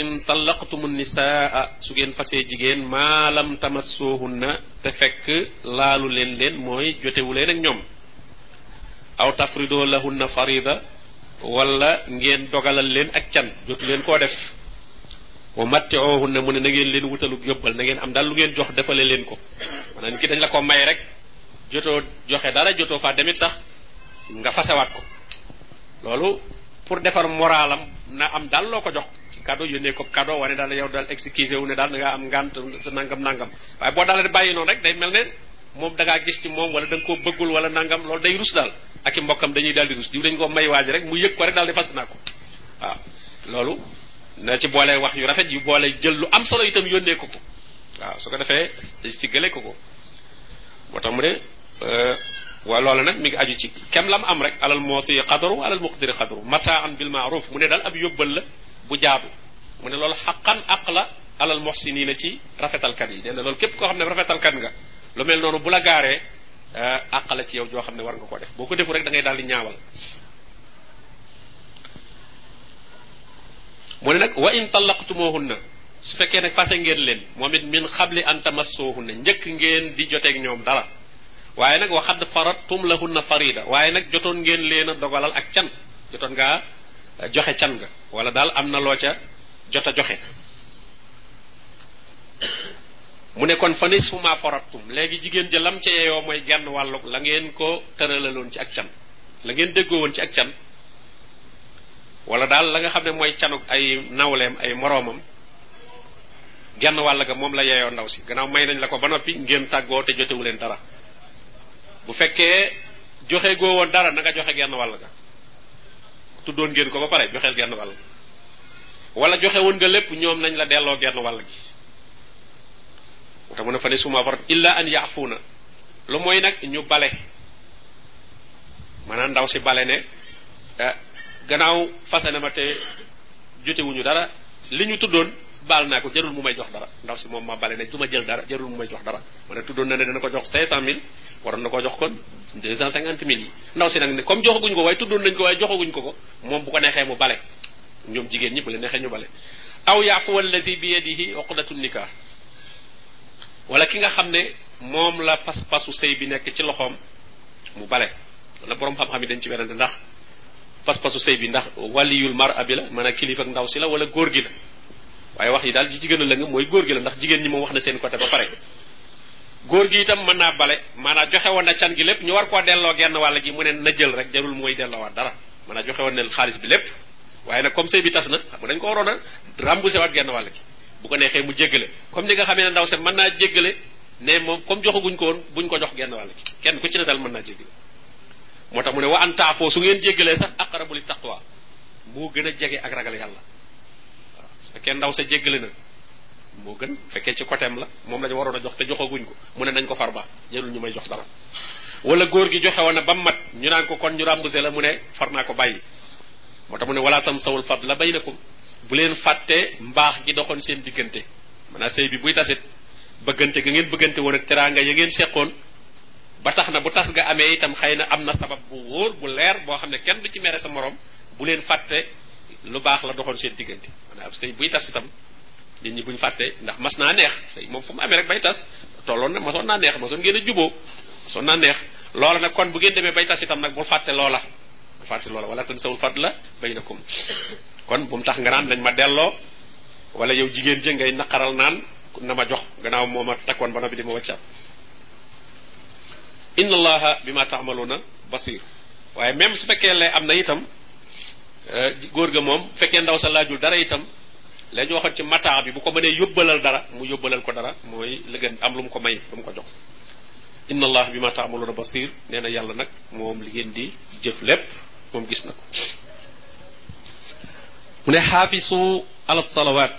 in tallaqtumu nisaa su ngeen fasee jigéen maalam tamassoohunna te fekk laalu leen leen mooy jotewu leen ak ñoom aw tafridoo lahunna farida wala ngeen dogalal leen ak can jotu leen koo def wa mattioohunna mu ne na ngeen leen wutalub yóbbal na ngeen am daal lu ngeen jox defale leen ko maanaam ki dañ la ko may rek jotoo joxe dara jotoo faa demit sax nga fasewaat ko loolu pour defar moralam na am daal loo ko jox ci cadeau yónnee ko cadeau wane daal yow daal excusé wu ne daal da ngaa am ngant sa nangam nangam waaye boo daal bàyyi noonu rek day mel ne moom da ngaa gis ci moom wala da nga koo bëggul wala nangam loolu day rus daal ak i mbokkam dañuy daal di rus diw dañ ko may waaji rek mu yëg ko rek daal di fas naa ko waaw loolu na ci boole wax yu rafet yu boole jël lu am solo itam yónnee ko ko waaw su ko defee siggale ko ko moo tax mu ne euh, wa loola nag mi ngi aju ci kem lam am rek alal moosi qadaru alal muqdiri qadaru mataan bil maaruf mu ne daal ab yóbbal la bu jaadu mu ne loolu xaqan aq la alal muhsinina ci rafetalkat yi nee na loolu képp koo xam ne rafetalkat nga lu mel noonu bu la gaaree àq eh, la ci yow joo xam ne war nga ko def boo ko defu rek da ngay daal di ñaawal mu ne nag wa in tallaqtumuhunna su fekkee nag fase ngeen leen moom it min xabli an tamassuhunna njëkk ngeen di joteeg ñoom dara waaye nag waxad faradtum lahunna farida waaye nag jotoon ngeen leen a dogalal ak can jotoon ngaa eh, joxe can nga wala daal am na loo ca jot a joxe mu ne kon fa nisfu ma faradtum léegi jigéen ja lam ca yeyoo mooy genn wàllu la ngeen ko tëralaloon ci ak can la ngeen déggoo woon ci ak can wala daal la nga xam ne mooy canuk ay nawleem ay moroomam genn wàll ga moom la yeyoo ndaw si gannaaw may nañ la ko ba noppi ngeen tàggoo te jotewu leen dara bu fekkee joxe goo woon dara na nga joxe genn wàll ga tuddoon ngeen ko ba pare joxeel genn wàll wala joxe woon nga lépp ñoom nañ la delloo genn wàll gi te mu ne fa ne suma farat illa an yaafuuna lu mooy nag ñu bale maanaam ndaw si bale ne eh, gannaaw fase na ma te jotewuñu dara li ñu tuddoon baal naa ko jarul mu may jox dara ndaw si moom ma bale ne du ma jël dara jarul mu may jox dara ma ne tuddoon na ne dana ko jox 500000 waroon na ko jox kon 250000 yi ndaw si nag ne comme joxaguñ ko waaye tuddoon nañ ko waaye joxaguñ ko ko moom bu ko neexee mu bale ñoom jigéen ñi bu leen neexee ñu bale aw yaafu allazi bi yadihi uqdatu nikah wala ki nga xam ne moom la pas-pasu sëy bi nekk ci loxoom mu bale la borom xam-xam yi dañ ci werante ndax pas-pasu sëy bi ndax waliyul mar abi la maanaam kilifa ak ndaw si la wala góor gi la waaye wax yi daal ji ci gën a lëng mooy góor gi la ndax jigéen ñi moom wax na seen côté ba pare góor gi itam mën naa bale maanaam joxe woon na can gi lépp ñu war koo delloo genn wàll gi mu ne na jël rek jarul mooy delloowaat dara maanaam joxe woon na xaalis bi lépp waaye nag comme sëy bi tas na xam dañ ko waroon a remboursé waat genn wàll gi bu ko neexee mu jéggale comme ni nga xamee ne ndaw se mën naa jéggale ne moom comme joxaguñ ko woon buñ ko jox genn wàll gi kenn ku ci ne daal mën naa jéggale moo tax mu ne wa an taafoo su ngeen jéggalee sax aqrabu li taqwa moo gën a jege ak ragal yàlla waaw su fekkee ndaw sa jéggale na moo gën fekkee ci côté la moom la ñu waroon a jox te joxaguñ ko mu ne nañ ko far ba jarul ñu may jox dara wala góor gi joxe woon na ba mat ñu naan ko kon ñu remboursé la mu ne far naa ko bàyyi moo tax mu ne wala tam sawul fadla baynakum bu leen fàtte mbaax gi doxoon seen diggante maanaam sëy bi buy tasit bëggante ga ngeen bëggante woon ak teraanga ya ngeen seqoon ba tax na bu tas ga amee itam xëy na am na sabab bu wóor bu leer boo xam ne kenn du ci mere sa morom bu leen fàtte lu baax la doxoon seen diggante maanaam sëy buy tas itam nit ñi buñ fàtte ndax mas naa neex sëy moom fu mu amee rek bay tas tolloon na masoon naa neex masoon ngeen a juboo masoon naa neex loola nag kon bu ngeen demee bay tas itam nag bul fàtte loola bul fàtte loola wala tan sawul fadla baynakum kon bu mu tax nga naan dañ ma delloo wala yow jigéen jë ngay naqaral naan na ma jox gannaaw moo ma takkoon ba noppi di ma waccaat inna allaha bi ma taamaluuna basir waaye même su fekkee lay am na itam euh, góor ga moom fekkee ndaw sa laajul dara itam la ñu waxoon ci mataa bi bu ko mënee yóbbalal dara mu yóbbalal ko dara mooy la gën am lu mu ko may lu mu ko jox inna allah bi ma taamaluuna basir nee na yàlla nag moom li ngeen di jëf lépp moom gis na ko mu ne xaafisu ala salawaat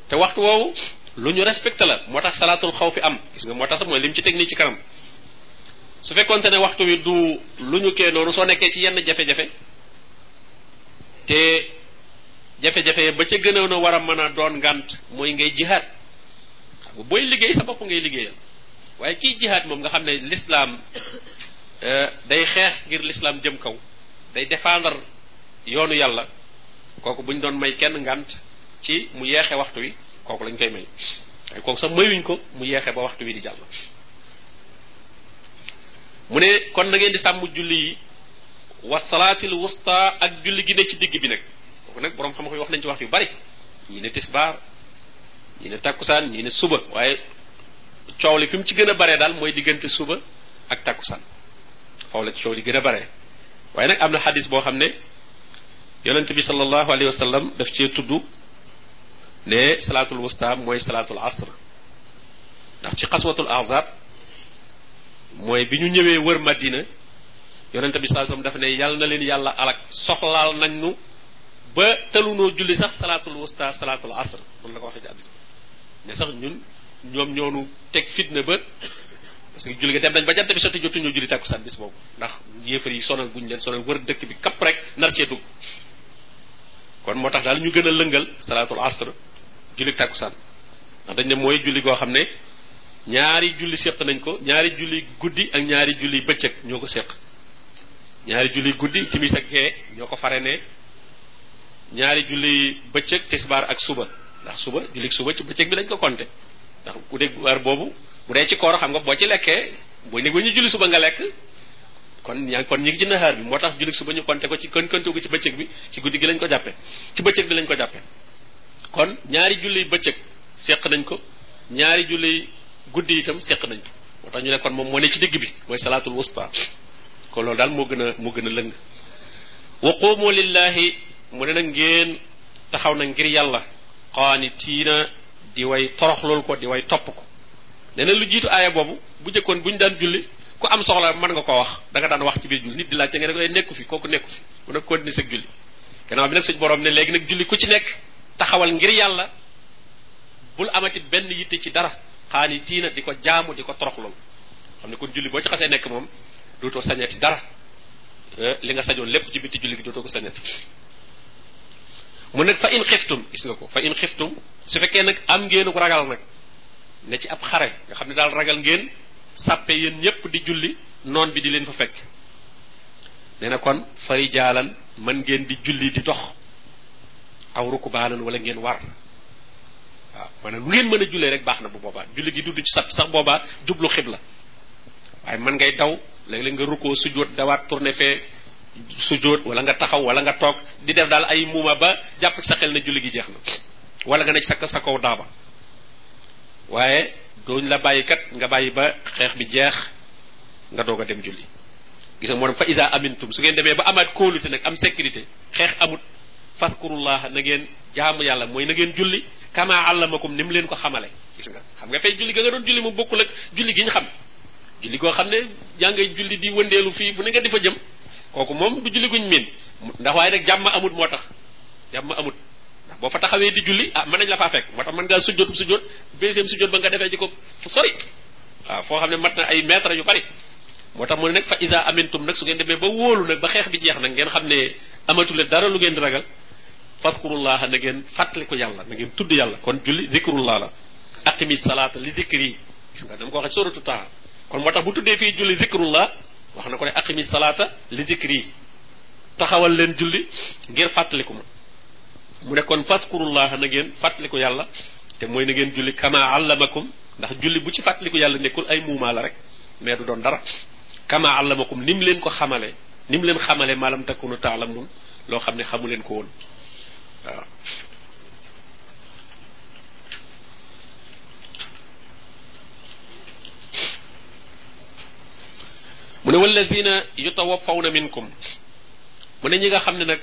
te waxtu woowu lu ñu respecté la moo tax salaatul xaw fi am gis nga moo tax sax mooy lim ci teg nii ci kanam su fekkonte ne waxtu wi du lu ñu kee noonu soo nekkee ci yenn jafe-jafe te jafe-jafe ba ca gënoon a war a mën a doon ngànt mooy ngay jihaat xam booy liggéey sa bopp ngay liggéeyal waaye kii jihaat moom nga xam ne lislaam euh, day xeex ngir lislaam jëm kaw day défendre yoonu yàlla kooku bu ñu doon may kenn ngànt ci mu yeexe waxtu wi kooku lañ koy may waaye kooku sax mayuñ ko mu yeexe ba waxtu wi di jàll mu ne kon na ngeen di sàmm julli yi wa salaatil wusta ak julli gi ne ci digg bi nag kooku nag borom xam-xam yi wax nañ ci waxtu yu bari ñii ne tisbaar ñii ne takkusaan ñii ne suba waaye coow li fi mu ci gën a bare daal mooy diggante suba ak takkusaan foofu la ci coow li gën a bare waaye nag am na xadis boo xam ne yonent bi sallallahu alayhi wa sallam daf cee tudd ne salaatul wusta mooy salaatul asr ndax ci xaswatul ahzab mooy bi ñu ñëwee wër madina yonent bi sallallahu alayhi wa sallam daf ne yàlla na leen yàlla alak soxlaal nañ nu ba tëlunoo julli sax salaatul wusta salaatul asr noonu la ko waxee ci addis bi ne sax ñun ñoom ñoonu teg fitna ba parce que julli ga dem nañ ba jant bi sotti jotuñu julli tàkkusaan bis boobu ndax yéefar yi sonal guñ leen sonal wër dëkk bi kapp rek nar cee dugg kon moo tax daal ñu gën a lëngal salaatul asr julli tàkkusaan ndax dañ ne mooy julli goo xam ne ñaari julli séq nañ ko ñaari julli guddi ak ñaari julli bëccëg ñoo ko séq ñaari julli guddi timis ak gee ñoo ko fare ne ñaari julli bëccëg tisbaar ak suba ndax suba julli suba ci bëccëg bi lañ ko konte ndax ku dégg boobu bu dee ci koor xam nga boo ci lekkee booy néeg ba ñu julli suba nga lekk kon yaa kon ñu ngi ci naxaar bi moo tax julli suba ñu konte ko ci kon konte ko ci bëccëg bi ci guddi gi lañ ko jàppe ci bëccëg bi lañ ko jàppe kon ñaari julli bëccëg seq nañ ko ñaari julli guddi itam seq nañ ko moo tax ñu ne kon moom moo ne ci digg bi mooy salaatul wusta kon loolu daal moo gën a moo gën a lëng wa qumu lillahi mu ne nag ngeen taxaw na ngir yàlla qaanitiina di way toroxlul ko di way topp ko nee na lu jiitu aaya boobu bu jëkkoon bu ñu daan julli ku am soxla mën nga koo wax da nga daan wax ci biir julli nit di laajte nga ne ko eh, nekku fi kooku nekku fi mu ne continuer sa julli gannaaw bi nag suñ borom ne léegi nag julli ku ci nekk taxawal ngir yàlla bul amati benn yitte ci dara xaani tiina di ko jaamu di ko toroxlul xam ne kon julli boo ci xasee nekk moom dootoo sañati dara eh, li nga sañoon lépp ci bitti julli gi dootoo ko sañati mu nag fa in xiftum gis nga ko fa in xiftum su fekkee nag am ngeen ko ragal nag ne ci ab xare nga xam ne daal ragal ngeen sàppe yéen ñépp di julli noon bi di leen fa fekk nee na kon fari jaalan mën ngeen di julli di dox aw rukubaanan wala ngeen war waaw maanaam lu ngeen mën a jullee rek baax na bu boobaa julli gi dudd ci sat sax boobaa jublu xibla waaye mën ngay daw léeg-léeg nga rukkoo sujjóot dawaat tourné fee sujjóot wala nga taxaw wala nga toog di def daal ay muuma ba jàpp ci sa xel na julli gi jeex na wala nga ne sa sa kaw daaba waaye dooñ la bàyyi kat nga bàyyi ba xeex bi jeex nga doog a dem julli gis nga moo dem fa isa amintum su ngeen demee ba amaat kóolute nag am sécurité xeex amut faskurullaha na ngeen jaamu yàlla mooy na ngeen julli kama allamakum ni mu leen ko xamale gis nga xam nga fay julli ga nga doon julli mu bokkul ak julli gi ñu xam julli goo xam ne yaa ngay julli di wëndeelu fii fu ne nga di fa jëm kooku moom du julli guñ miin ndax waaye nag jàmm amut moo tax jàmm amut ndax boo fa taxawee di julli ah mën nañ la faa fekk moo tax mën ngaa sujjóot sujjóot deuxième sujjóot ba nga defee ji ko fu sori waaw foo xam ne mat na ay mètre yu bari moo tax mu ne nag fa isa amintum nag su ngeen demee ba wóolu nag ba xeex bi jeex nag ngeen xam ne amatule dara lu ngeen di ragal faskurullah na ngeen fàttaliku yàlla na ngeen tudd yàlla kon julli zikrullah la aqimi salaata li zikri gis nga dama ko waxee suratu taha kon moo tax bu tuddee fii julli zikrullah wax na ko ne aqimi salaata li zikri taxawal leen julli ngir fàttaliku ma mu ne kon faskurullaha na ngeen fàttaliku yàlla te mooy na ngeen julli kama allamakum ndax julli bu ci fàttaliku yàlla nekkul ay muumaa la rek mais du doon dara kama allamakum nim leen ko xamale nim leen xamale maalam takunu taalamun loo xam ne xamu leen ko woon waaw mu ne wallazina yutawaffawna minkum mu ne ñi nga xam ne nag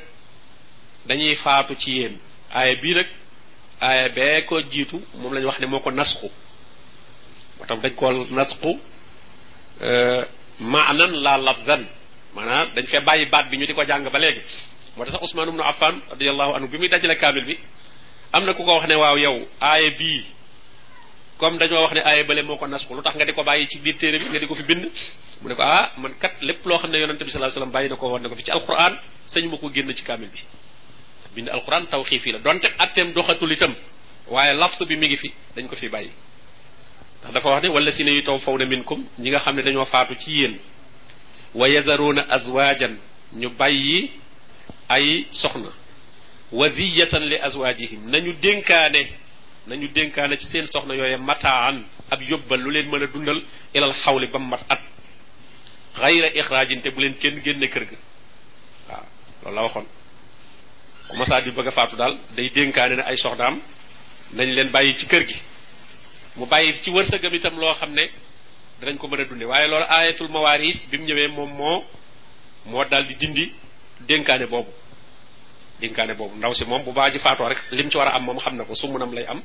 dañuy faatu ci yéen aaya bii nag aaya bee ko jiitu moom lañu wax ne moo ko nasxu moo tax dañ ko nasxu euh, maanan la lafzan maanaam dañ fee bàyyi baat bi ñu di ko jàng ba léegi moo tax sax Usmaan ibnu Affan radiyallahu anhu bi muy dajale kaamil bi am na ku ko wax ne waaw yow aaya bii comme dañoo wax ne aaya bële moo ko nasxu lu tax nga di ko bàyyi ci biir téere bi nga di ko fi bind mu ne ko ah man kat lépp loo xam ne yonente bi sallallahu alayhi wasallam bàyyi na ko woon na ko fi ci alquran sañu ma ko génn ci kaamil bi bind alxuraan tawxiif yi la donte atteem doxatul itam waaye lafs bi mi ngi fi dañ ko fi bàyyi ndax dafa wax ne wala si ne yu taw faw na minkum ñi nga xam ne dañoo faatu ci yéen wa yazaruuna azwaajan ñu bàyyi ay soxna waziyatan li azwaajihim nañu dénkaane nañu dénkaane ci seen soxna yooye mataan ab yóbbal lu leen mën a dundal ilal xawli ba mat at xayra ixraajin te bu leen kenn génne kër ga waaw loolu la waxoon ku masaa di bëgg a faatu daal day dénkaane ne ay soxnaam nañ leen bàyyi ci kër gi mu bàyyi ci wërsëgam itam loo xam ne danañ ko mën a dunde waaye loolu aayatul mawaaris bi mu ñëwee moom moo moo daal di dindi dénkaane boobu dénkaane boobu ndaw si moom bu baa ji faatoo rek lim ci war a am moom xam na ko su munam lay am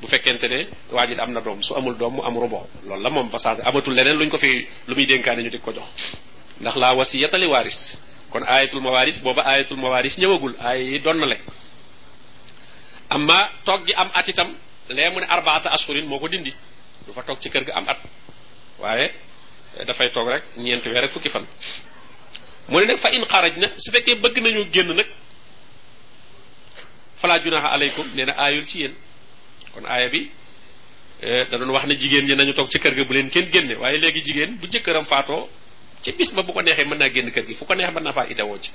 bu fekkente ne waa ji am na doom su amul doom mu am rubo loolu la moom ba saa amatul leneen luñ ko fi lu muy dénkaane ñu di ko jox ndax laa wasiyata li waaris kon ayatul mawaris booba ayatul mawaris ñëwagul aaya yi doon na le amma toog gi am at itam lee mu ne arbaata ashurin moo ko dindi du fa toog ci kër ga am at waaye dafay toog rek ñeenti weer rek fukki fan mu ne nag fa in xaraj na su fekkee bëgg nañu génn nag falaa junaha alaykum nee na aayul ci yéen kon aaya bi eh, da doon wax ne jigéen ñi nañu toog ci kër ga bu leen kenn génne waaye léegi jigéen bu jëkkëram faatoo ci bis ba bu ko neexee mën naa génn kër gi fu ko neex mën naa faa idawoo ci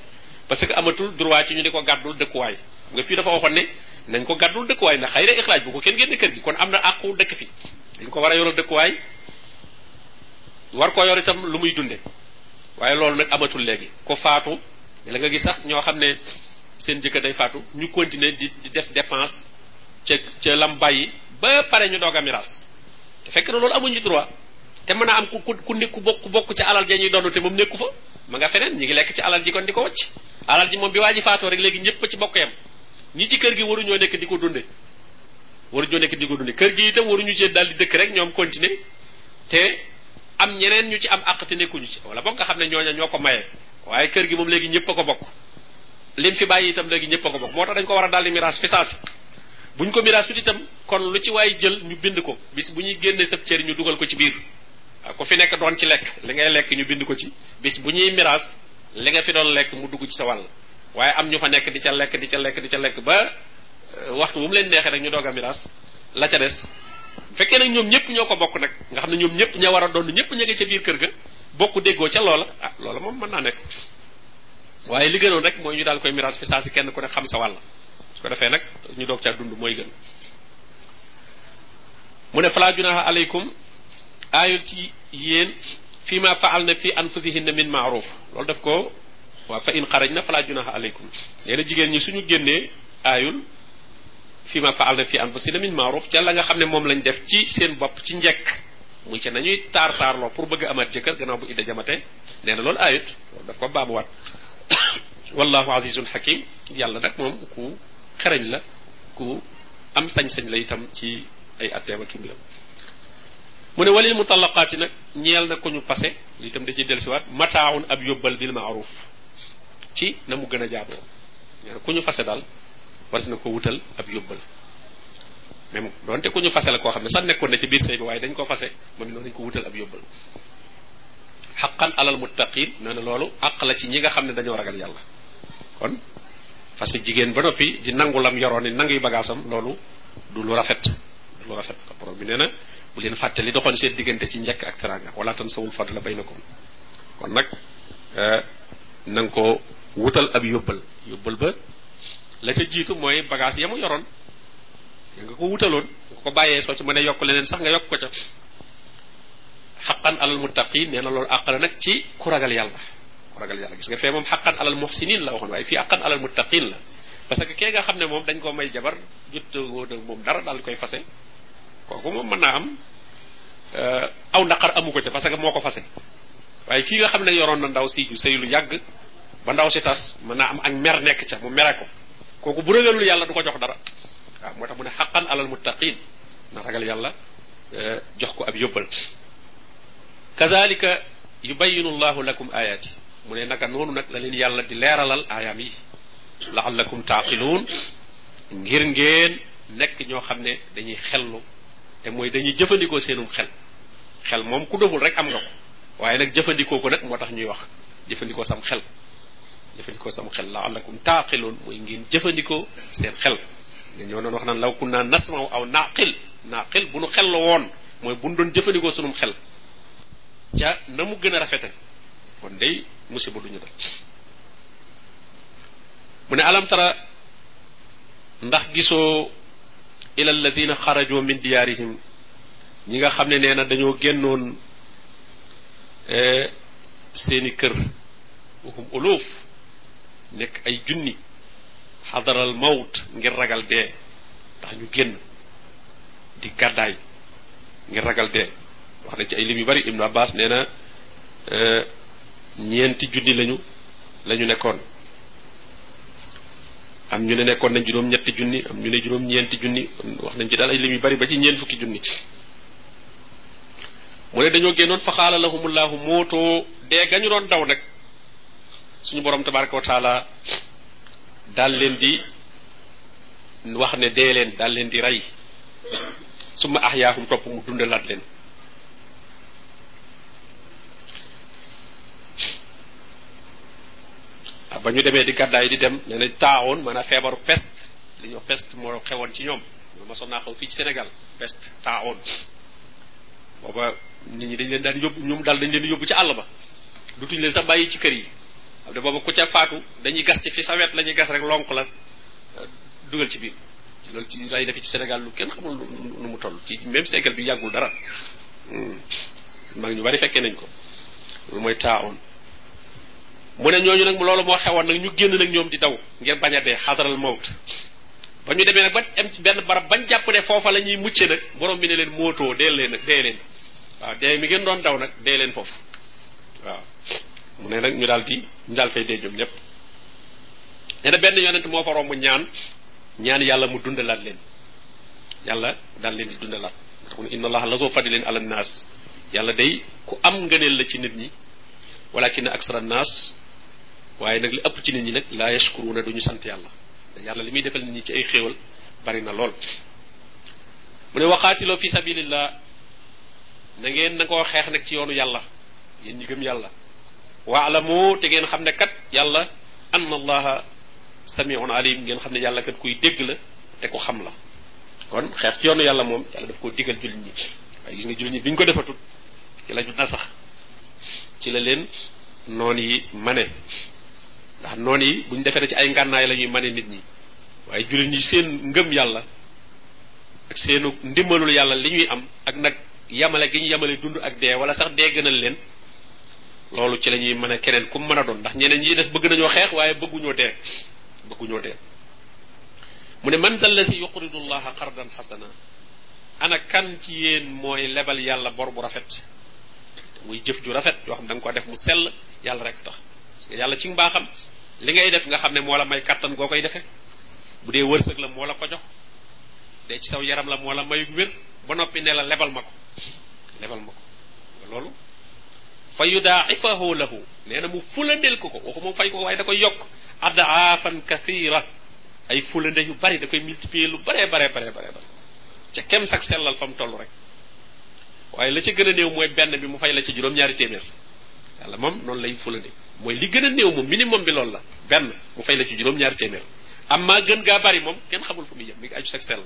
parce que amatul droit ci ñu di ko gàddul dëkkuwaay nga fii dafa waxoon ne nañ ko gàddul dëkkuwaay ndax xëy na ixlaaj bu ko kenn génn kër gi kon am na àqu dëkk fi dañ ko war a yoral dëkkuwaay war ko yor itam lu muy dunde waaye loolu nag amatul léegi ko faatu la nga gis sax ñoo xam ne seen jëkkër day faatu ñu continuer di di def dépense ca ca lam bàyyi ba pare ñu doog a miraas te fekk na loolu amuñu droit te mën a am ku ku ne ku bokk ku bokk ci alal ja ñuy donn te moom nekku fa ma nga feneen ñi ngi lekk ci alal ji kon di ko wacc alal ji moom bi waa ji faatoo rek léegi ñëpp ci bokk yam ñi ci kër gi waruñoo nekk di ko dunde waruñoo nekk di ko dunde kër gi itam waruñu ci daal di dëkk rek ñoom continuer te am ñeneen ñu ci am àq te nekkuñu ci wala boog nga xam ne ñooña ñoo ko maye waaye kër gi moom léegi ñëpp a ko bokk lim fi bàyyi itam léegi ñëpp a ko bokk moo tax dañ ko war a daldi miraas fi saasi buñ ko miraas tuuti itam kon lu ci waay jël ñu bind ko bis bu ñuy génnee sab cër ñu dugal ko ci biir waaw ku fi nekk doon ci lekk li ngay lekk ñu bind ko ci bis bu ñuy miraas li nga fi doon lekk mu dugg ci sa wàll waaye am ñu fa nekk di ca lekk di ca lekk di ca lekk ba euh, waxtu bu mu leen neexee rek ñu doog a miraas la ca des bu fekkee nag ñoom ñëpp ñoo ko bokk nag nga xam ne ñoom ñëpp ña war a doon ñëpp ña nga ca biir kër ga bokk déggoo ca loola ah loola moom mën naa nekk waaye li gënoon rek mooy ñu daal koy miraas fi saa si kenn ku ne xam sa wàll su ko defee nag ñu doog caa dund mooy gën mu ne falaa junaha aleykum aayul ci yéen fii ma faal na fi anfusihinna min maaruf loolu def ko waa fa in xaraj na falaa junaha aleykum nee na jigéen ñi suñu génnee aayul fii ma faal na fi anfusihinna min maaruf ca la nga xam ne moom lañ def ci seen bopp ci njekk muy ca nañuy taar taarloo pour bëgg amaat jëkkër gannaaw bu idda jamate nee na loolu ayut daf ko baamuwaat wallahu azizun hakim yàlla nag moom ku xereñ la ku am sañ-sañ la itam ci ay atteem ak mbiram mu ne walil mutallaqaati nag ñeel na ko ñu passé li itam da ciy dellusiwaat mataaun ab yóbbal bil maaruf ci na mu gën a jaaboo nee na ku ñu fase daal war na ko wutal ab yóbbal même donte ku ñu fase la koo xam ne sax nekkoon na ci biir sëy bi waaye dañ ko fase moom noonu dañ ko wutal ab yóbbal xaqan alal muttaqin nee na loolu àq la ci ñi nga xam ne dañoo ragal yàlla kon parce que jigéen ba noppi di nangu lam yoroon ni nanguy bagaasam loolu du lu rafet du lu rafet borom bi nee na bu leen fàtte li doxoon seen diggante ci njëkk ak teraanga wala tan sawul fadla baynakum kon nag eh, na nga ko wutal ab yóbbal yóbbal ba la ca jiitu mooy bagage yamu yoroon nga ko wutaloon nga ko bàyyee soo ci mën a yokk leneen sax nga yokk ko ca xaqan alal muttaqin nee na loolu àq la nag ci ku ragal yàlla ku ragal yàlla gis nga fee moom xaqan alal muhsinin la waxoon waaye fii àqan alal muttaqin la parce que kee nga xam ne moom dañ ko may jabar jot woon ak moom dara daal koy fase kooku moom mën naa am euh, aw naqar amu ko ca parce que moo ko fase waaye kii nga xam ne yoroon na ndaw si ju sëy lu yàgg ba ndaw si tas mën naa am ak mer nekk ca mu mere ko kooku bu ragalul yàlla du ko jox dara waaw moo tax mu ne xaqan alal muttaqin na ragal yàlla eh, jox ko ab yóbbal kazalika yubayinu llahu lakum ayaati mu ne naka noonu nag la leen yàlla di leeralal aayaam yi laallakum taaqiluun ngir ngeen nekk ñoo xam ne dañuy xellu te mooy dañuy jëfandikoo seenum xel xel moom ku doful rek am nga ko waaye nag jëfandikoo ko nag moo tax ñuy wax jëfandikoo sam xel jëfandikoo sam xel la laallakum taaqiluun mooy ngeen jëfandikoo seen xel nga ñoo doon wax naan law kunna nasma'u aw naqil naaqil bu nu xel la woon mooy bu nu doon jëfandikoo sunum xel ca na mu gën a rafete kon day musiba du ñu dal mu ne alam tara ndax gisoo ila alladina xarajoo min diyaarihim ñi nga xam ne nee na dañoo génnoon eh, seeni kër waxum uluf nekk ay junni xadaral mawt ngir ragal dee ndax ñu génn di gàddaay ngir ragal dee wax nañ ci ay lim yu bari ibnu abbas nee na euh, ñeenti junni lañu lañu nekkoon am ñu ne nekkoon nañ juróom ñetti junni am ñu ne juróom ñeenti junni wax nañ ci daal ay lim yu bari ba ci ñeent fukki junni mu ne dañoo génnoon fa xaala lahumullahu mootoo dee gañu doon daw nag suñu borom tabaraka wa taala daal leen di wax ne dee leen daal leen di rey summa ahyaahum topp mu dundalaat leen ah, ba ñu demee di gàddaay di dem nee nañ taawoon maanaam feebaru peste li ñuy wax peste moo xewoon ci ñoom ma mosoon naa xaw fii ci Sénégal peste taawoon booba nit ñi dañ leen daan yóbbu ñoom daal dañ leen yóbbu ci àll ba dutuñ leen sax bàyyi ci kër yi xam ne booba ku ca faatu dañuy gas ci fi sa wet la ñuy gas rek lonk la euh, dugal ci biir loolu ci ray na fi ci Sénégal lu kenn xamul nu mu toll ci même siècle bi yàggul dara hmm. mag ñu bari fekkee nañ ko loolu mooy taawoon mu ne ñooñu nag loolu moo xewoon nag ñu génn nag ñoom di daw ngir bañ a dee xadaral mawt ba ñu demee nag ba am ci benn barab bañ jàpp ne foofa la ñuy mucce nag borom bi ne leen mootoo dee leen nag dee leen waaw dee mi ngeen doon daw nag dee leen foofu waaw mu ne nag ñu daal di ñu daal fay dee ñoom ñëpp nee na benn yonent moo fa romb ñaan ñaan yàlla mu dundalaat leen yàlla daal leen di dundalaat tax mu ne inna allaha la soo fadi leen ala naas yàlla day ku am ngëneel la ci nit ñi walakin aksara naas waaye nag li ëpp ci nit ñi nag laa yashkuruuna duñu sant yàlla yàlla li muy defal nit ñi ci ay xéewal bari na lool mu ne waxaatiloo fi sabilillah na ngeen na koo xeex nag ci yoonu yàlla yéen ñi gëm yàlla waalamu te ngeen xam ne kat yàlla anna allaha samiun alim ngeen xam ne yàlla kat kuy dégg la te ku xam la kon xeex ci yoonu yàlla moom yàlla daf koo digal jullit ñi waaye gis nga jullit ñi bi ñu ko defatul ci la ñu nasax ci la leen noon yi mane ndax noon yi bu ñu defee ci ay ngànnaay la ñuy mane nit ñi waaye jullit ñi seen ngëm yàlla ak seenu ndimbalul yàlla li ñuy am ak nag yamale gi ñu yamale dund ak dee wala sax dee gënal leen loolu ci la ñuy mën a keneen ku mën a doon ndax ñeneen ñi des bëgg nañoo xeex waaye bëgguñoo dee bëgguñoo dee mu ne man dal la si yuqridu llaha qardan xasana ana kan ci yéen mooy lebal yàlla bor bu rafet muy jëf ju rafet yoo xam da nga ko def mu sell yàlla rek tax yàlla ci mbaaxam li ngay def nga xam ne moo la may kattan goo koy defee bu dee wërsëg la moo la ko jox dee ci saw yaram la moo la mayu wér ba noppi ne la lebal ma ko lebal ma ko loolu fa yudaa'ifahu lahu nee na mu fulandeel ko ko waxuma fay ko waaye da koy yokk adaafan kasira ay fulande yu bari da koy multiplier lu bare bare bare bare bare ca kem sax sellal fa mu toll rek waaye la ca gën a néew mooy benn bi mu fay la ci juróom-ñaari téeméer yàlla moom noonu lay fulande mooy li gën a néew moom minimum bi loolu la benn mu fay la ci juróom-ñaari téeméer am maa gën gaa bari moom kenn xamul fu muy yem mi ngi aju sax sellal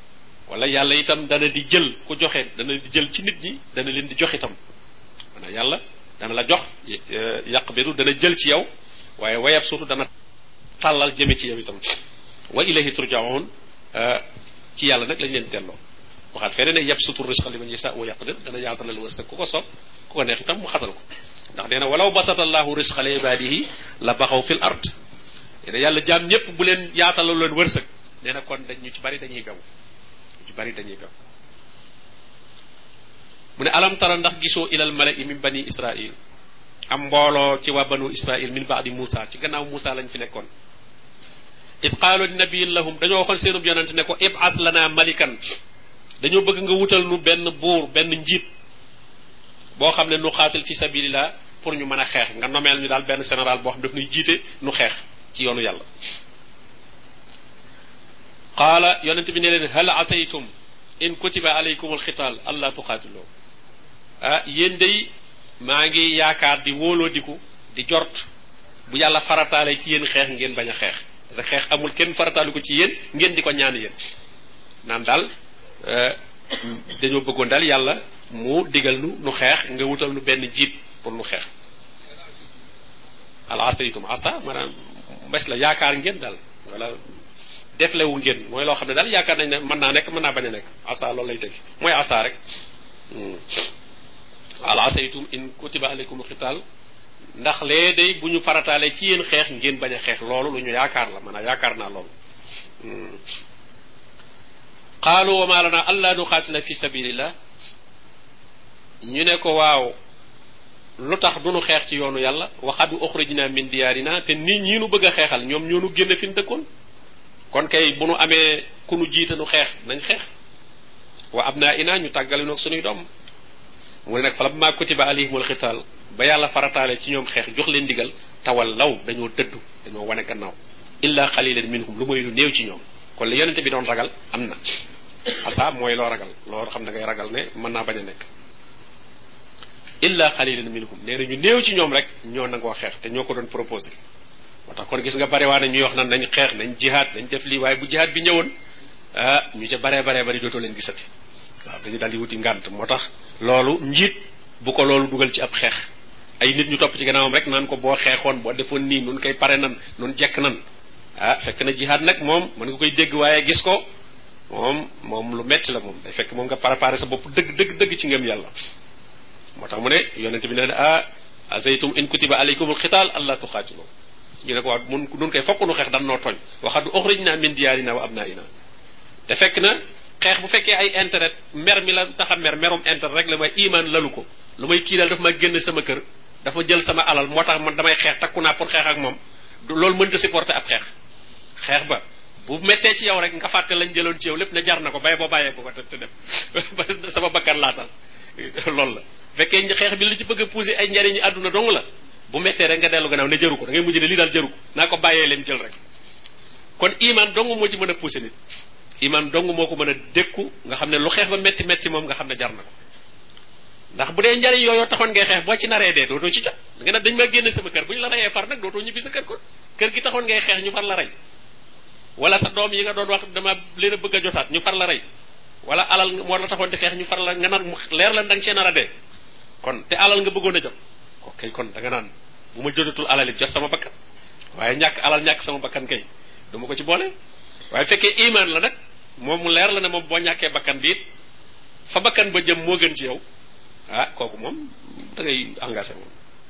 wala yàlla itam dana di jël ku joxe dana di jël ci nit ñi dana leen di jox itam maanaam yàlla dana la jox yàq bidu dana jël ci yow waaye wayab surtout dana tàllal jëme ci yow itam wa ilayhi turjaun euh, ci yàlla nag lañ leen delloo waxaat feneen ne yab sutur risqa liman yasa wa yaqdir dana yaatalal wërsëg ku ko soob ku ko neex itam mu xatal ko ndax nee na walaw basata allahu risqa li ibadihi la baxaw fil ard nee na yàlla jaam ñëpp bu leen yaatalal leen wërsëg nee na kon dañ ñu ci bari dañuy bew ñu ci bari dañuy bew mu ne alam tara ndax gisoo ilal mala'i min bani israil am mbooloo ci waa banu israil min baadi Moussa ci gannaaw Moussa lañ fi nekkoon is qaalu li nabiyin lahum dañoo waxoon seenub yonente ne ko ib'as lana malikan dañoo bëgg nga wutal nu benn buur benn njiit boo xam ne nu xaatil fi sabilillah pour ñu mën a xeex nga nomeel ñu daal benn général boo xam daf nuy jiite nu xeex ci yoonu yàlla qaala yonent bi ne leen hal asaytum in kutiba alaykum alxitaal allah tuqaatiloo ah yéen day maa ngi yaakaar di wóoloo diku di jort bu yàlla farataale ci yéen xeex ngeen bañ a xeex parce que xeex amul kenn farataale ko ci yéen ngeen di ko ñaan yéen naan daal eh, dañoo bëggoon daal yàlla mu digal nu nu xeex nga wutal nu benn jiit pour nu xeex al asaytum asa maanaam mbes la yaakaar ngeen daal wala deflewu ngeen mooy loo xam ne daal yaakaar nañ ne mën naa nekk mën naa bañ a nekk asa loolu lay teg mooy asa rek hmm. al asaytum in kutiba alaykum qital ndax lee day bu ñu farataalee ci yéen xeex ngeen bañ a xeex loolu lu ñu yaakaar la maanaam yaakaar naa loolu hmm. qaalu wa ma lana alla nuqaatila fi sabilillah ñu ne ko waaw lu tax du nu xeex ci yoonu yàlla waxadu uxrijna min diyaarina te nit ñi nu bëgg a xeexal ñoom ñoo nu génne fi nu dëkkoon kon kay bu nu amee ku nu jiite nu xeex nañ xeex wa ab naa inaa ñu tàggale noog suñuy doom mu ne nag fala maa kutiba alayhimul xitaal ba yàlla farataale ci ñoom xeex jox leen ndigal tawal law dañoo dëddu dañoo wane gannaaw illa xalilan minhum lu mooy lu néew ci ñoom kon li yonente bi doon ragal am na asa mooy loo ragal loo xam da ngay ragal ne mën naa bañ a nekk illa qalilan minhum nee na ñu néew ci ñoom rek ñoo nangoo xeex te ñoo ko doon proposé moo tax kon gis nga bare waa ne ñuy wax nan nañ xeex nañ jihaad nañ def lii waaye bu jihaad bi ñëwoon ah ñu ca baree baree bari dootoo leen gisati waaw dañu daal di wuti ngànt moo tax loolu njiit bu ko loolu dugal ci ab xeex ay nit ñu topp ci gannaawam rek naan ko boo xeexoon boo defoon nii nun koy pare nan nun jekk nan ah fekk na jihaad nag moom mën nga koy dégg waaye gis ko moom moom lu metti la moom day fekk moom nga préparé sa bopp dëgg dëgg dëgg ci ngëm yàlla moo tax mu ne yonente bi nee na ah azaytum in kutiba alaykumul xital allah tuqaatilu ñu ne ko waa mun nun koy fokk nu xeex dan noo tooñ waxadu uxrijna min diyaarina wa abnaina te fekk na xeex bu fekkee ay intérêt mer mi la tax a mer merum intérêt rek la may iman lalu ko lu may kii daal dafa ma génn sama kër dafa jël sama alal moo tax man damay xeex takku naa pour xeex ak moom loolu mënta supporter ab xeex xeex ba bu mettee ci yow rek nga fàtte lañ jëloon ci yow lépp ne jar na ko bay boo bàyyee ko ko te dem sama bakkan laatal loolu la fekkee xeex bi li ci bëgg a pousser ay njariñu àdduna dong la bu mettee rek nga dellu gannaaw ne jëru ko da ngay mujj ne lii daal jëru ko naa ko bàyyee leen jël rek kon iman dong moo ci mën a pousser nit iman dong moo ko mën a dékku nga xam ne lu xeex ba metti metti moom nga xam ne jar na ko ndax bu dee njariñ yooyu taxoon ngay xeex boo ci naree dee dootoo ci jot nga ne dañ ma génne sama kër bu ñu la reyee far nag dootoo ñibbi sa kër kon kër gi taxoon ngay xeex ñu far la rey wala sa doom yi nga doon wax dama leen a bëgg a jotaat ñu far la rey wala alal moo la taxoon di xeex ñu far la nga nar leer la da nga cee nar a dee kon te alal nga bëggoon a jot ko kay kon da nga naan bu ma jotatul alal it jot sama bakkan waaye ñàkk alal ñàkk sama bakkan kay duma ko ci boole waaye fekkee iman la nag moom mu leer la ne moom boo ñàkkee bakkan bi it fa bakkan ba jëm moo gën ci yow ah kooku moom da ngay engagé moom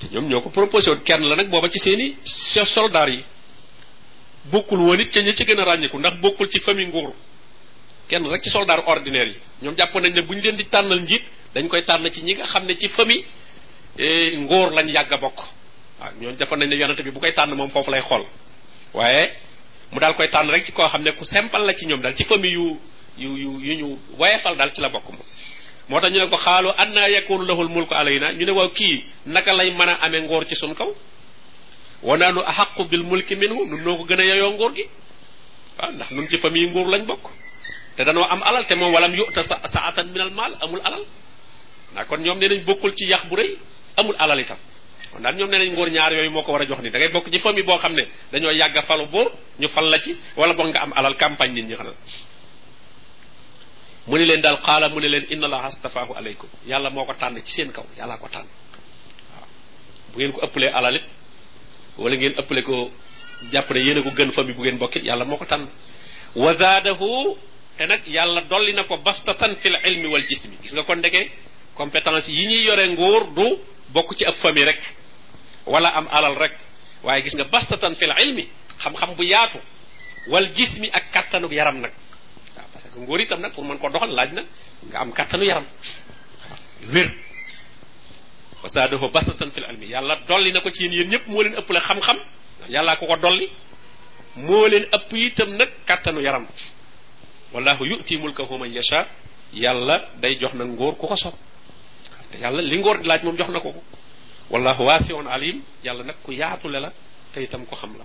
te ñoom ñoo ko proposé woon kenn la nag booba ci seeni chef soldat yi bokkul woon it ca ña ci gën a ràññiku ndax bokkul ci famille nguur kenn rek ci soldat ordinaire yi ñoom jàppoon nañ ne bu ñu leen di tànnal njiit dañ koy tànn ci ñi nga xam ne ci famille eh, nguur lañ yàgg a bokk waaw ñooñu defoon nañ ne yonante bi bu koy tànn moom foofu lay xool waaye mu daal koy tànn rek ci koo xam ne ku simple la ci ñoom daal ci famille yu yu yu yu ñu wayefal daal ci la bokk moom moo tax ñu ne ko xaalu annaa yakunu lahul mulku alayna ñu ne waaw kii naka lay mën a amee ngoor ci sun kaw wa naanu axaqu bil mulki minhu nun noo ko gën a yeyoo nguur gi waaw ndax nun ci famille nguur lañ bokk te danoo am alal te moom walam yuta sa saatan min al maal amul alal ndax kon ñoom nee nañ bokkul ci yax bu rëy amul alal itam kon daal ñoom nee nañ nguur ñaar yooyu moo ko war a jox ni da ngay bokk ci famille boo xam ne dañoo yàgg a falu buur ñu fal la ci wala boog nga am alal campagne nit ñi xanaa mu ne leen daal xaala mu ne leen inna allaha astafaahu aleykum yàlla moo ko tànn ci seen kaw yàllaa ko tànn waaw bu ngeen ko ëppalee alal it wala ngeen ëppale ko jàpp ne yéen a ko gën famille bu ngeen bokkit yàlla moo ko tànn wa zaadahu te nag yàlla dolli na ko bastatan fil ilmi wal jismi gis nga kon ndeke compétence yi ñuy yore nguur du bokk ci ab famille rek wala am alal rek waaye gis nga bastatan fil ilmi xam-xam bu yaatu wal jismi ak kattanuk yaram nag waaw parce que ngóor itam nag pour mën ko doxal laaj na nga am kàttanu yaram wér wa saadahu basatan fil ilmi yàlla dolli na ko ci yéen yéen ñëpp moo leen ëpp la xam-xam yàllaa ko ko dolli moo leen ëpp itam nag kàttanu yaram wallahu yu'ti mulkahu man yasha yàlla day jox na ngóor ku ko sob te yàlla li ngóor di laaj moom jox na ko ko wallahu waasiun alim yàlla nag ku yaatule la te itam ko xam la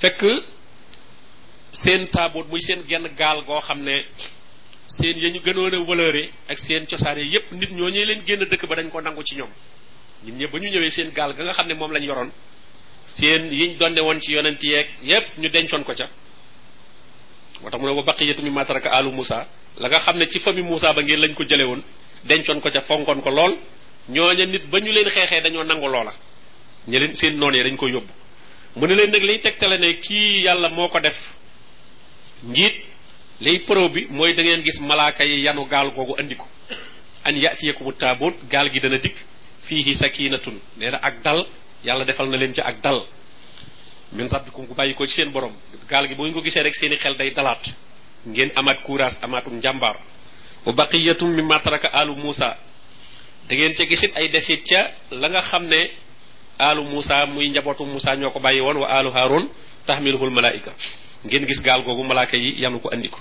fekk seen taaboot muy seen genn gaal goo xam ne seen ya ñu gënoon a wëlëre ak seen cosaan yi yépp nit ñoo ñee leen génn dëkk ba dañ ko nangu ci ñoom nit ñëpp ba ñu ñëwee seen gaal ga nga xam ne moom lañ yoroon seen yiñ donne woon ci yonent yeeg yépp ñu dencoon ko ca moo tax mu ne wa baqiyatu mimma taraka alu Musa la nga xam ne ci famille Musa ba ngeen lañ ko jële woon dencoon ko ca fonkoon ko lool ñooña nit ba ñu leen xeexee dañoo nangu loola ña leen seen noon ya dañ ko yóbbu mu ne leen nag liy tegtale ne kii yàlla moo ko def njiit liy pro bi mooy da ngeen gis malaaka yi yanu gaal googu andi ko an yatiyakumu taabut gaal gi dana dikk fiihi sakinatun nee na ak dal yàlla defal na leen ci ak dal min rabbikum ku bàyyi ko ci seen borom gaal gi bu ngeen ko gisee rek seeni xel day dalaat ngeen amaat courage amaatum njàmbaar wa baqiyatun mimma taraka alu Musa da ngeen ca gisit ay desit ca la nga xam ne aalu Moussa muy njabootu Moussa ñoo ko bàyyi woon wa aalu Haarun taxmiluhul malaayika ngeen gis gaal googu malaaka yi yanu ko andi ko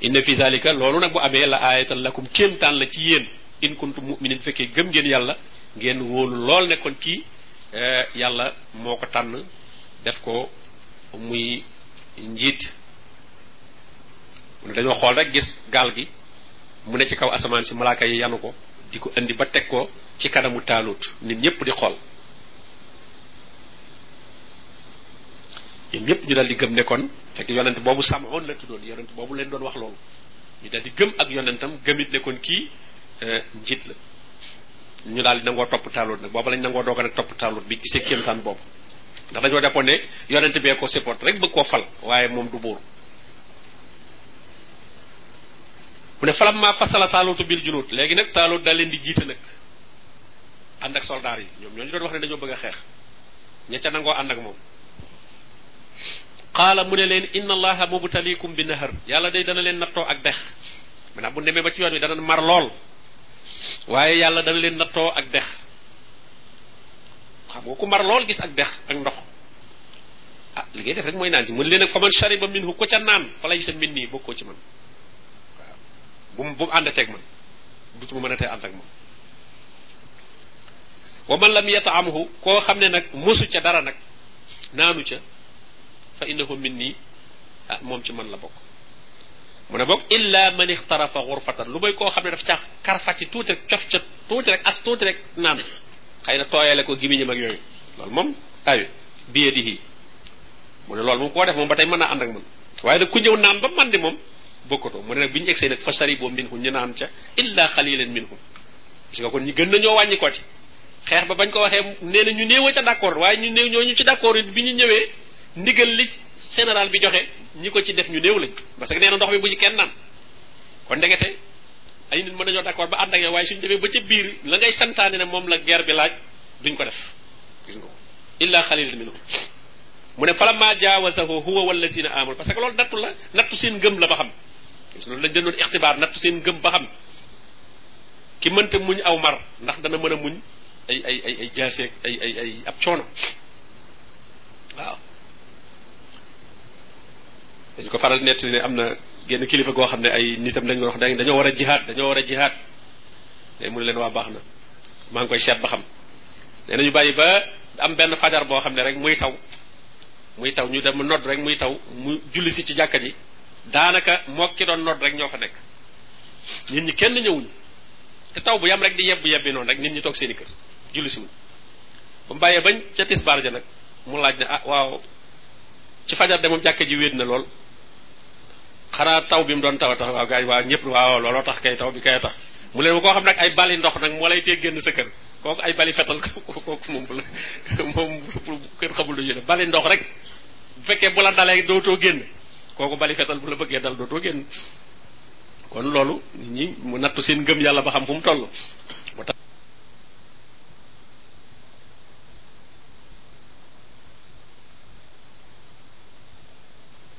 inna fi zalika loolu nag bu amee la aayatan lakum kéemtaan la ci yéen in kuntum muminin fekkee gëm ngeen yàlla ngeen wóolu lool ne kon kii eh, yàlla moo ko tànn def ko muy njiit dañoo xool rek gis gaal gi mu ne ci kaw asamaan si malaaka yi yanu ko di ko indi ba teg ko ci kanamu taalut nit ñépp di xool ñoom ñépp ñu dal di gëm ne kon fekk yonent boobu sàmmoon la tuddoon yonent boobu leen doon wax loolu ñu dal di gëm ak yonentam gëmit ne kon kii eh, njiit la ñu daal di nangoo topp taalut nag booba lañ nangoo doog a nag topp taalut bi gisee kéemtaan boobu ndax dañoo defoon ne yonent bee ko supporté rek bëgg koo fal waaye moom du buur mu ne falam maa fasala taaluutu bil junuut léegi nag taaluut daa leen di jiite nag ànd ak soldaar yi ñoom ñoo ñu doon wax ne dañoo bëgg a xeex ña ca nangoo ànd ak moom qaala mu ne leen inna allaha mubtalikum bi nahar yàlla day dana leen nattoo ak dex maanaam bu demee ba ci yoon wi dana mar lool waaye yàlla dana leen nattoo ak dex xam nga ku mar lool gis ak dex ak ndox ah li ngay def rek mooy naan ci mu ne leen nag fa man shariba minhu ko ca naan fa lay sa min nii bokkoo ci man waaw bu mu bu mu àndateeg man dutu mu mën a tee ànd ak man wa man lam yataamhu koo xam ne nag mosu ca dara nag naanu ca fa innahu min nii ah moom ci man la bokk mu ne boog illa man ixtarafa xurfatan lu may koo xam ne daf ca karfati tuuti rek cof ca tuuti rek as tuuti rek naan xëy na tooyale ko gimiñam ak yooyu loolu moom ayu bi yadihi mu ne loolu moom koo def moom ba tey mën naa ànd ak man waaye nag ku ñëw naan ba man di moom bokkatoo mu ne nag bi ñu egsee nag fa sari boo minhu ñu naan ca illa xalilan minhu parce que kon ñu gën nañoo wàññi ko ci xeex ba bañ ko waxee nee na ñu néew ca d'accord waaye ñu néew ñooñu ci d'accord bi ñu ñëwee ndigal li général bi joxe ñi ko ci def ñu néew lañ parce que nee na ndox mi bu ci kenn naan kon ndegete ay nit mën nañoo d'accord ba ànd ak yow waaye suñu demee ba ca biir la ngay santaane ne moom la guerre bi laaj duñ ko def gis nga ko illa xalilan minhum mu ne falamma jaawasahu huwa wallazina amanu parce que loolu nattu la nattu seen ngëm la ba xam gis loolu lañ leen doon ixtibaar nattu seen ngëm ba xam ki mënta muñ aw mar ndax dana mën a muñ ay ay ay ay jaaseeg ay ay ay ab coono waaw dañ ko faral nett ne am na genn kilifa goo xam ne ay nitam dañ ko wax dañoo war a jihaad dañoo war a jihaad day mu ne leen waa baax na maa ngi koy seet ba xam nee nañu bàyyi ba am benn fajar boo xam ne rek muy taw muy taw ñu dem nodd rek muy taw mu julli si ci jàkka ji daanaka moo ki doon nodd rek ñoo fa nekk nit ñi kenn ñëwuñu te taw bu yam rek di yebbu yebbi noonu rek nit ñi toog seeni kër julli si wuñ ba mu bàyyee bañ ca tisbaar ja nag mu laaj ne ah waaw ci fajar de moom jàkka ji wéet na lool xanaa taw bi mu doon taw a tax waaw gars yi waaw ñëpp waaw looloo tax kay taw bi kay tax mu leen koo xam nag ay bali ndox nag moo lay tee génn sa kër kooku ay bali fetal kooku moom bu la moom kenn xamul lu ñu ne bali ndox rek bu fekkee bu la dalee dootoo génn kooku bali fetal bu la bëggee dal dootoo génn kon loolu nit ñi mu nattu seen ngëm yàlla ba xam fu mu toll